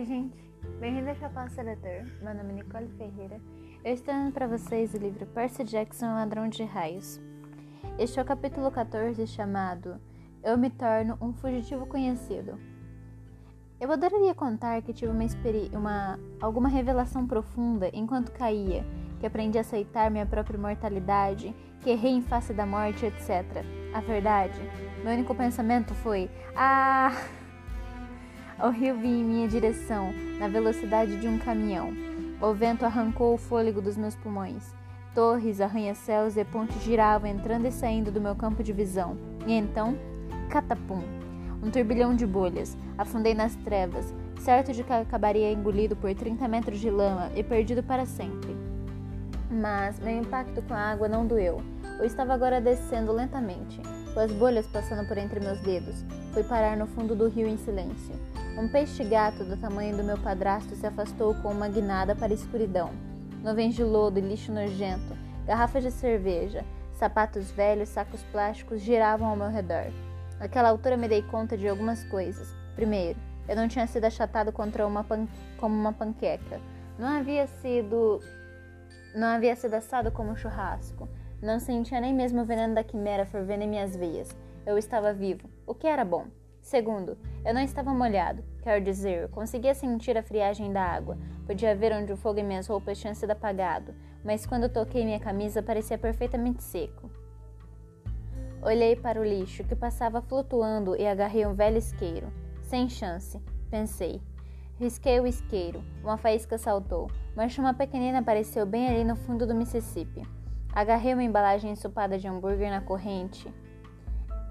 Oi, gente. Bem-vindo ao Chapéu Seletor. Meu nome é Nicole Ferreira. Eu estou lendo para vocês o livro Percy Jackson, Ladrão de Raios. Este é o capítulo 14, chamado Eu me torno um fugitivo conhecido. Eu adoraria contar que tive uma, uma alguma revelação profunda enquanto caía, que aprendi a aceitar minha própria mortalidade, que errei em face da morte, etc. A verdade, meu único pensamento foi: Ah! O rio vinha em minha direção, na velocidade de um caminhão. O vento arrancou o fôlego dos meus pulmões. Torres, arranha-céus e pontes giravam entrando e saindo do meu campo de visão. E então, catapum! Um turbilhão de bolhas. Afundei nas trevas, certo de que acabaria engolido por 30 metros de lama e perdido para sempre. Mas meu impacto com a água não doeu. Eu estava agora descendo lentamente, com as bolhas passando por entre meus dedos. Fui parar no fundo do rio em silêncio. Um peixe-gato do tamanho do meu padrasto se afastou com uma guinada para a escuridão. Nuvens de lodo e lixo nojento, garrafas de cerveja, sapatos velhos, sacos plásticos giravam ao meu redor. Naquela altura me dei conta de algumas coisas. Primeiro, eu não tinha sido achatado contra uma pan... como uma panqueca. Não havia sido não havia sido assado como um churrasco. Não sentia nem mesmo o veneno da quimera fervendo em minhas veias. Eu estava vivo, o que era bom. Segundo, eu não estava molhado, quero dizer, conseguia sentir a friagem da água, podia ver onde o fogo em minhas roupas tinha sido apagado, mas quando toquei minha camisa parecia perfeitamente seco. Olhei para o lixo que passava flutuando e agarrei um velho isqueiro. Sem chance, pensei. Risquei o isqueiro, uma faísca saltou, uma pequenina apareceu bem ali no fundo do Mississippi. Agarrei uma embalagem ensopada de hambúrguer na corrente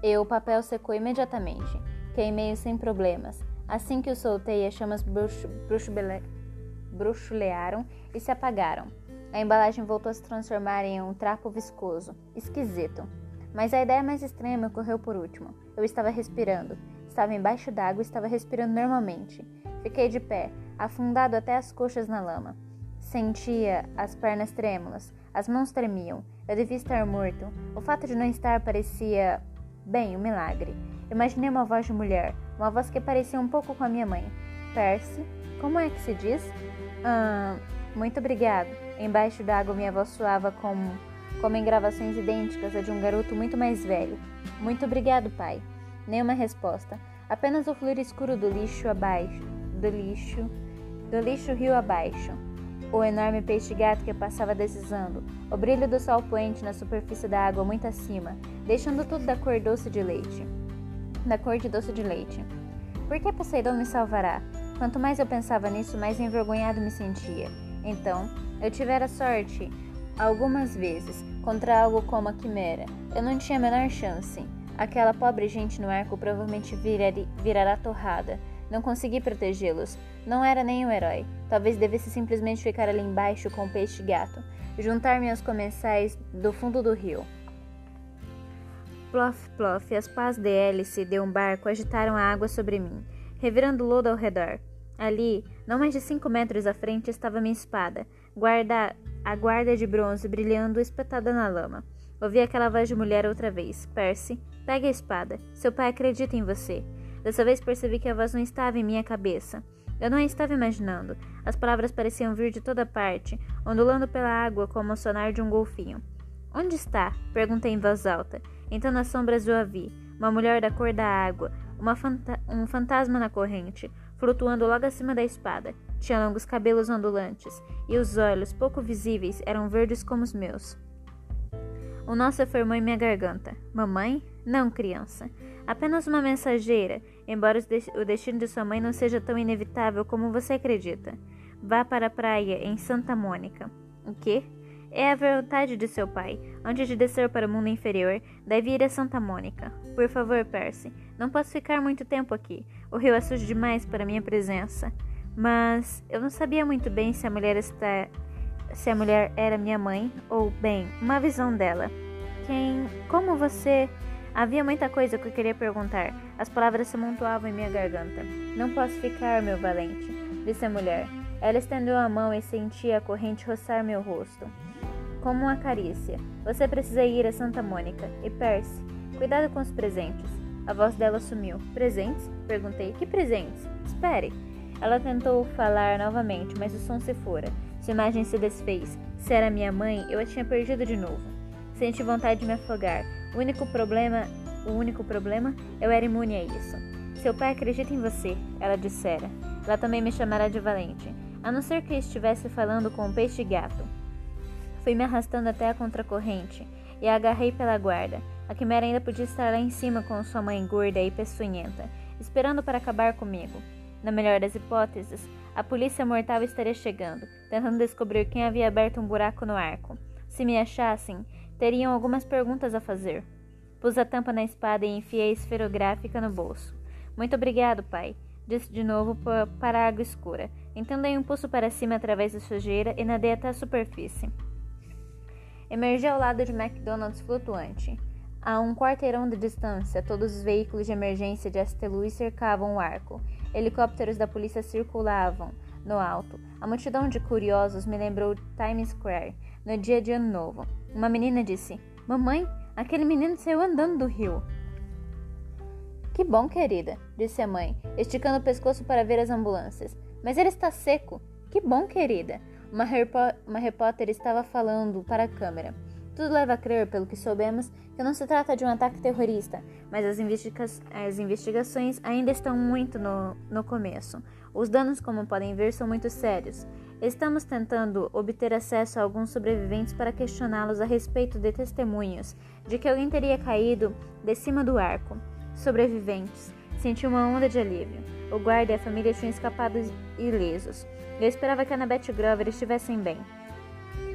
e o papel secou imediatamente. Queimei-o sem problemas. Assim que o soltei, as chamas bruxulearam e se apagaram. A embalagem voltou a se transformar em um trapo viscoso. Esquisito. Mas a ideia mais estranha me ocorreu por último. Eu estava respirando. Estava embaixo d'água e estava respirando normalmente. Fiquei de pé, afundado até as coxas na lama. Sentia as pernas trêmulas, as mãos tremiam. Eu devia estar morto. O fato de não estar parecia, bem, um milagre. Imaginei uma voz de mulher, uma voz que parecia um pouco com a minha mãe. Percy, como é que se diz? Ah, muito obrigado. Embaixo d'água minha voz soava como, como em gravações idênticas a de um garoto muito mais velho. Muito obrigado, pai. Nenhuma resposta. Apenas o fluir escuro do lixo abaixo. Do lixo. Do lixo rio abaixo. O enorme peixe-gato que passava deslizando. O brilho do sol poente na superfície da água muito acima, deixando tudo da cor doce de leite da cor de doce de leite. Por que Poseidon me salvará? Quanto mais eu pensava nisso, mais envergonhado me sentia. Então, eu tivera sorte algumas vezes contra algo como a quimera. Eu não tinha a menor chance. Aquela pobre gente no arco provavelmente virará torrada. Não consegui protegê-los. Não era nem um herói. Talvez devesse simplesmente ficar ali embaixo com o peixe-gato. Juntar-me aos comensais do fundo do rio. Plof, plof, as pás de hélice de um barco agitaram a água sobre mim, revirando lodo ao redor. Ali, não mais de cinco metros à frente, estava minha espada, guarda, a guarda de bronze brilhando espetada na lama. Ouvi aquela voz de mulher outra vez. Percy, pegue a espada. Seu pai acredita em você. Dessa vez percebi que a voz não estava em minha cabeça. Eu não a estava imaginando. As palavras pareciam vir de toda parte, ondulando pela água como o sonar de um golfinho. Onde está? Perguntei em voz alta. Então nas sombras eu a vi, uma mulher da cor da água, fanta um fantasma na corrente, flutuando logo acima da espada. Tinha longos cabelos ondulantes, e os olhos, pouco visíveis, eram verdes como os meus. O nosso formou em minha garganta. Mamãe? Não, criança. Apenas uma mensageira, embora o destino de sua mãe não seja tão inevitável como você acredita. Vá para a praia em Santa Mônica. O quê? É a vontade de seu pai. Antes de descer para o mundo inferior, deve ir a Santa Mônica. Por favor, Percy, não posso ficar muito tempo aqui. O rio é sujo demais para minha presença. Mas eu não sabia muito bem se a mulher está se a mulher era minha mãe ou, bem, uma visão dela. Quem, como você, havia muita coisa que eu queria perguntar. As palavras se amontoavam em minha garganta. Não posso ficar, meu valente, disse a mulher. Ela estendeu a mão e sentia a corrente roçar meu rosto como uma carícia. Você precisa ir a Santa Mônica. E Percy, cuidado com os presentes. A voz dela sumiu. Presentes? Perguntei. Que presentes? Espere. Ela tentou falar novamente, mas o som se fora. Sua imagem se desfez. Se era minha mãe, eu a tinha perdido de novo. Senti vontade de me afogar. O único problema, o único problema, eu era imune a isso. Seu pai acredita em você, ela dissera. Ela também me chamará de valente, a não ser que estivesse falando com um peixe gato. Fui me arrastando até a contracorrente e a agarrei pela guarda. A quimera ainda podia estar lá em cima com sua mãe gorda e peçonhenta, esperando para acabar comigo. Na melhor das hipóteses, a polícia mortal estaria chegando, tentando descobrir quem havia aberto um buraco no arco. Se me achassem, teriam algumas perguntas a fazer. Pus a tampa na espada e enfiei a esferográfica no bolso. Muito obrigado, pai, disse de novo para a água escura. Então dei um pulso para cima através da sujeira e nadei até a superfície. Emergi ao lado de McDonald's flutuante. A um quarteirão de distância, todos os veículos de emergência de Louis cercavam o arco. Helicópteros da polícia circulavam no alto. A multidão de curiosos me lembrou Times Square, no dia de Ano Novo. Uma menina disse: Mamãe, aquele menino saiu andando do rio. Que bom, querida, disse a mãe, esticando o pescoço para ver as ambulâncias. Mas ele está seco. Que bom, querida. Uma, uma repórter estava falando para a câmera. Tudo leva a crer, pelo que soubemos, que não se trata de um ataque terrorista, mas as, investiga as investigações ainda estão muito no, no começo. Os danos, como podem ver, são muito sérios. Estamos tentando obter acesso a alguns sobreviventes para questioná-los a respeito de testemunhos de que alguém teria caído de cima do arco. Sobreviventes. Senti uma onda de alívio. O guarda e a família tinham escapado ilesos. Eu esperava que Annabeth Grover estivessem bem.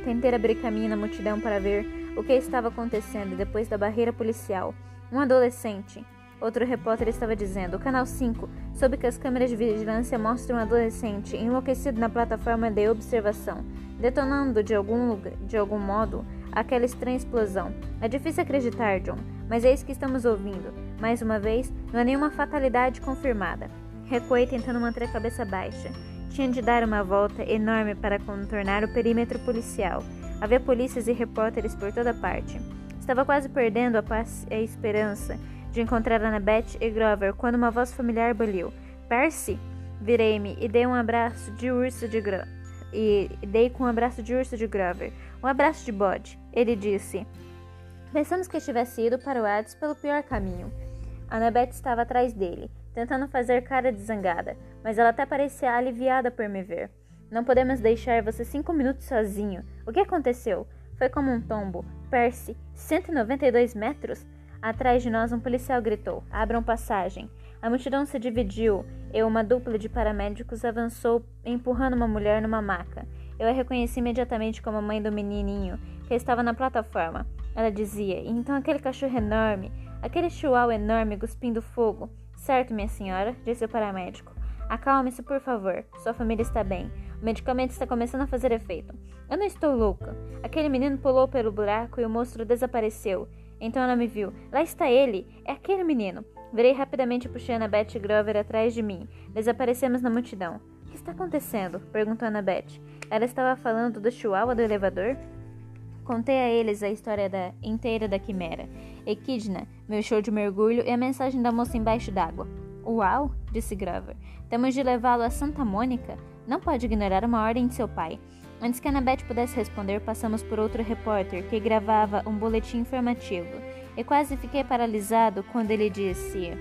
Tentei abrir caminho na multidão para ver o que estava acontecendo depois da barreira policial. Um adolescente. Outro repórter estava dizendo: o canal 5 soube que as câmeras de vigilância mostram um adolescente enlouquecido na plataforma de observação, detonando de algum, de algum modo aquela estranha explosão. É difícil acreditar, John, mas é isso que estamos ouvindo. Mais uma vez, não há nenhuma fatalidade confirmada. Recuei tentando manter a cabeça baixa. Tinha de dar uma volta enorme para contornar o perímetro policial. Havia polícias e repórteres por toda parte. Estava quase perdendo a, paz, a esperança de encontrar Annabeth e Grover quando uma voz familiar baliu. Percy! Virei-me e dei um abraço de urso de Gro e dei com um abraço de urso de Grover. Um abraço de bode. Ele disse. Pensamos que tivesse ido para o Hades pelo pior caminho. Annabeth estava atrás dele tentando fazer cara de zangada, mas ela até parecia aliviada por me ver. Não podemos deixar você cinco minutos sozinho. O que aconteceu? Foi como um tombo. Percy, 192 metros? Atrás de nós, um policial gritou: Abram passagem. A multidão se dividiu e uma dupla de paramédicos avançou, empurrando uma mulher numa maca. Eu a reconheci imediatamente como a mãe do menininho que estava na plataforma. Ela dizia: e Então aquele cachorro enorme, aquele chihuahua enorme cuspindo fogo. Certo, minha senhora, disse o paramédico. Acalme-se, por favor. Sua família está bem. O medicamento está começando a fazer efeito. Eu não estou louca. Aquele menino pulou pelo buraco e o monstro desapareceu. Então ela me viu. Lá está ele. É aquele menino. Virei rapidamente puxando a Beth Grover atrás de mim. Desaparecemos na multidão. O que está acontecendo? perguntou Annabeth. Ela estava falando do chihuahua do elevador? Contei a eles a história da, inteira da quimera. Equidna, meu show de mergulho e a mensagem da moça embaixo d'água. Uau, disse Grover. Temos de levá-lo a Santa Mônica? Não pode ignorar uma ordem de seu pai. Antes que Annabeth pudesse responder, passamos por outro repórter que gravava um boletim informativo. E quase fiquei paralisado quando ele disse: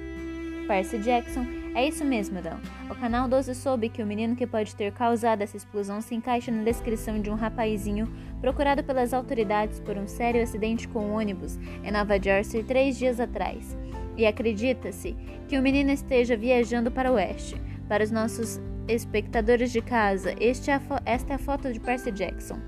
Percy Jackson é isso mesmo, Dan. O canal 12 soube que o menino que pode ter causado essa explosão se encaixa na descrição de um rapazinho procurado pelas autoridades por um sério acidente com um ônibus em Nova Jersey três dias atrás. E acredita-se que o menino esteja viajando para o oeste. Para os nossos espectadores de casa, é esta é a foto de Percy Jackson.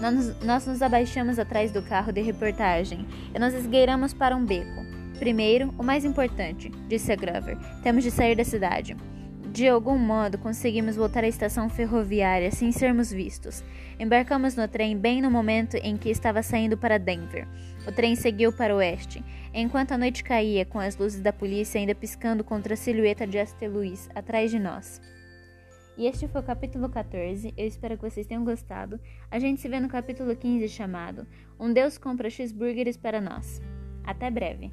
Nós, nós nos abaixamos atrás do carro de reportagem e nos esgueiramos para um beco. Primeiro, o mais importante, disse a Grover, temos de sair da cidade. De algum modo, conseguimos voltar à estação ferroviária sem sermos vistos. Embarcamos no trem bem no momento em que estava saindo para Denver. O trem seguiu para o oeste, enquanto a noite caía, com as luzes da polícia ainda piscando contra a silhueta de Astor Luiz atrás de nós. E este foi o capítulo 14. Eu espero que vocês tenham gostado. A gente se vê no capítulo 15 chamado Um Deus compra cheeseburgers para nós. Até breve.